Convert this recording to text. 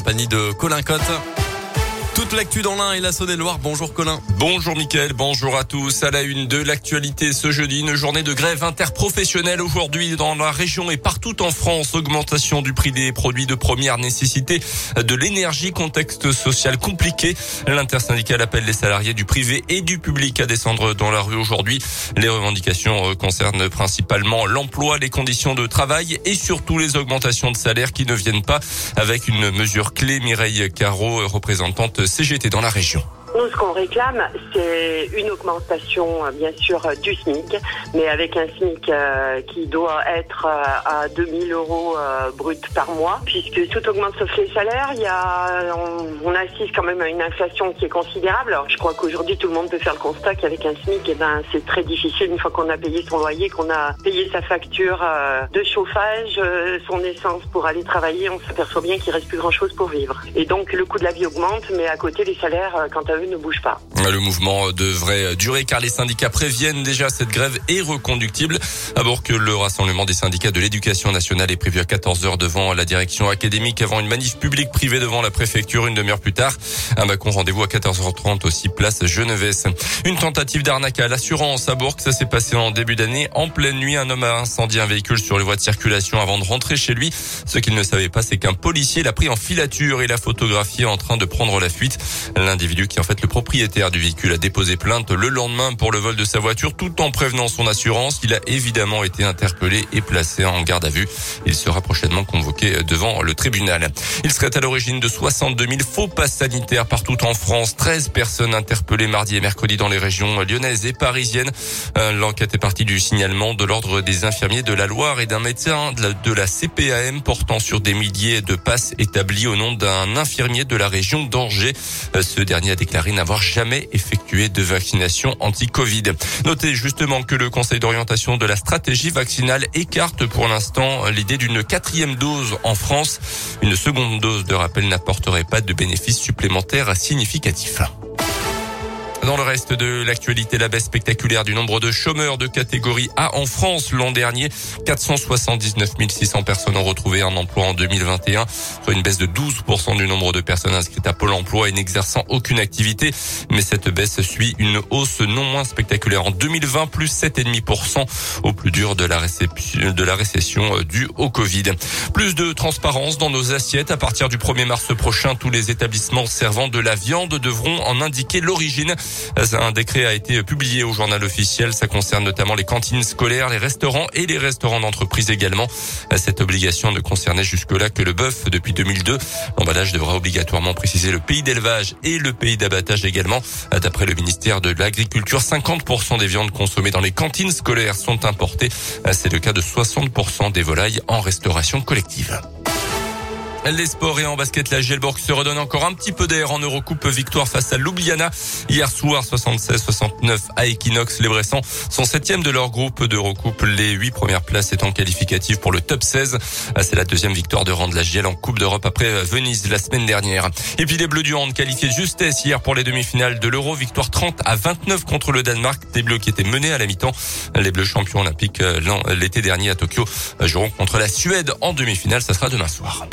compagnie de Colin Cotte. Toute l'actu dans l'un et la Saône-et-Loire. Bonjour Colin. Bonjour Mickaël, bonjour à tous. À la une de l'actualité ce jeudi, une journée de grève interprofessionnelle aujourd'hui dans la région et partout en France. Augmentation du prix des produits de première nécessité, de l'énergie, contexte social compliqué. L'intersyndicale appelle les salariés du privé et du public à descendre dans la rue aujourd'hui. Les revendications concernent principalement l'emploi, les conditions de travail et surtout les augmentations de salaire qui ne viennent pas avec une mesure clé. Mireille Caro, représentante CGT dans la région. Nous, ce qu'on réclame, c'est une augmentation, euh, bien sûr, euh, du SMIC, mais avec un SMIC euh, qui doit être à 2000 euros brut par mois, puisque tout augmente sauf les salaires. Il y a, on, assiste quand même à une inflation qui est considérable. Alors, je crois qu'aujourd'hui, tout le monde peut faire le constat qu'avec un SMIC, eh ben, c'est très difficile une fois qu'on a payé son loyer, qu'on a payé sa facture de chauffage, son essence pour aller travailler. On s'aperçoit bien qu'il reste plus grand chose pour vivre. Et donc, le coût de la vie augmente, mais à côté, les salaires, quant à Le mouvement devrait durer car les syndicats préviennent déjà cette grève est reconductible. D'abord que le rassemblement des syndicats de l'éducation nationale est prévu à 14 heures devant la direction académique avant une manif publique privée devant la préfecture une demi-heure plus tard. Un Macron rendez-vous à 14h30 aussi place Genevesse. Une tentative d'arnaque à l'assurance à Bourg. Ça s'est passé en début d'année. En pleine nuit, un homme a incendié un véhicule sur les voies de circulation avant de rentrer chez lui. Ce qu'il ne savait pas, c'est qu'un policier l'a pris en filature et l'a photographié en train de prendre la fuite. L'individu qui en fait le propriétaire du véhicule a déposé plainte le lendemain pour le vol de sa voiture tout en prévenant son assurance. Il a évidemment été interpellé et placé en garde à vue. Il sera prochainement convoqué devant le tribunal. Il serait à l'origine de 62 000 faux passes sanitaires partout en France. 13 personnes interpellées mardi et mercredi dans les régions lyonnaises et parisiennes. Euh, l'enquête est partie du signalement de l'ordre des infirmiers de la Loire et d'un médecin de la CPAM portant sur des milliers de passes établies au nom d'un infirmier de la région d'Angers. Euh, ce dernier a déclaré n'avoir jamais effectué de vaccination anti-Covid. Notez justement que le Conseil d'orientation de la stratégie vaccinale écarte pour l'instant l'idée d'une quatrième dose en France. Une seconde dose de rappel n'apporterait pas de bénéfices supplémentaires significatifs. Dans le reste de l'actualité, la baisse spectaculaire du nombre de chômeurs de catégorie A en France l'an dernier. 479 600 personnes ont retrouvé un emploi en 2021, soit une baisse de 12% du nombre de personnes inscrites à Pôle emploi et n'exerçant aucune activité. Mais cette baisse suit une hausse non moins spectaculaire en 2020, plus 7,5% au plus dur de la, récession euh, due au Covid. Plus de transparence dans nos assiettes. À partir du 1er mars prochain, tous les établissements servant de la viande devront en indiquer l'origine. Un décret a été publié au journal officiel. Ça concerne notamment les cantines scolaires, les restaurants et les restaurants d'entreprise également. Cette obligation ne concernait jusque-là que le bœuf depuis 2002. L'emballage devra obligatoirement préciser le pays d'élevage et le pays d'abattage également. D'après le ministère de l'Agriculture, 50% des viandes consommées dans les cantines scolaires sont importées. C'est le cas de 60% des volailles en restauration collective. Les sports et en basket, la Gelborg se redonne encore un petit peu d'air en Eurocoupe. Victoire face à Ljubljana. Hier soir, 76-69 à Equinox. Les Bressans sont septièmes de leur groupe d'Eurocoupe. Les huit premières places étant qualificatives pour le top 16. C'est la deuxième victoire de rang de la GL en Coupe d'Europe après Venise la semaine dernière. Et puis les Bleus du Hand qualifiés justesse hier pour les demi-finales de l'Euro. Victoire 30 à 29 contre le Danemark. Des Bleus qui étaient menés à la mi-temps. Les Bleus champions olympiques euh, l'été dernier à Tokyo joueront contre la Suède en demi-finale. Ça sera demain soir.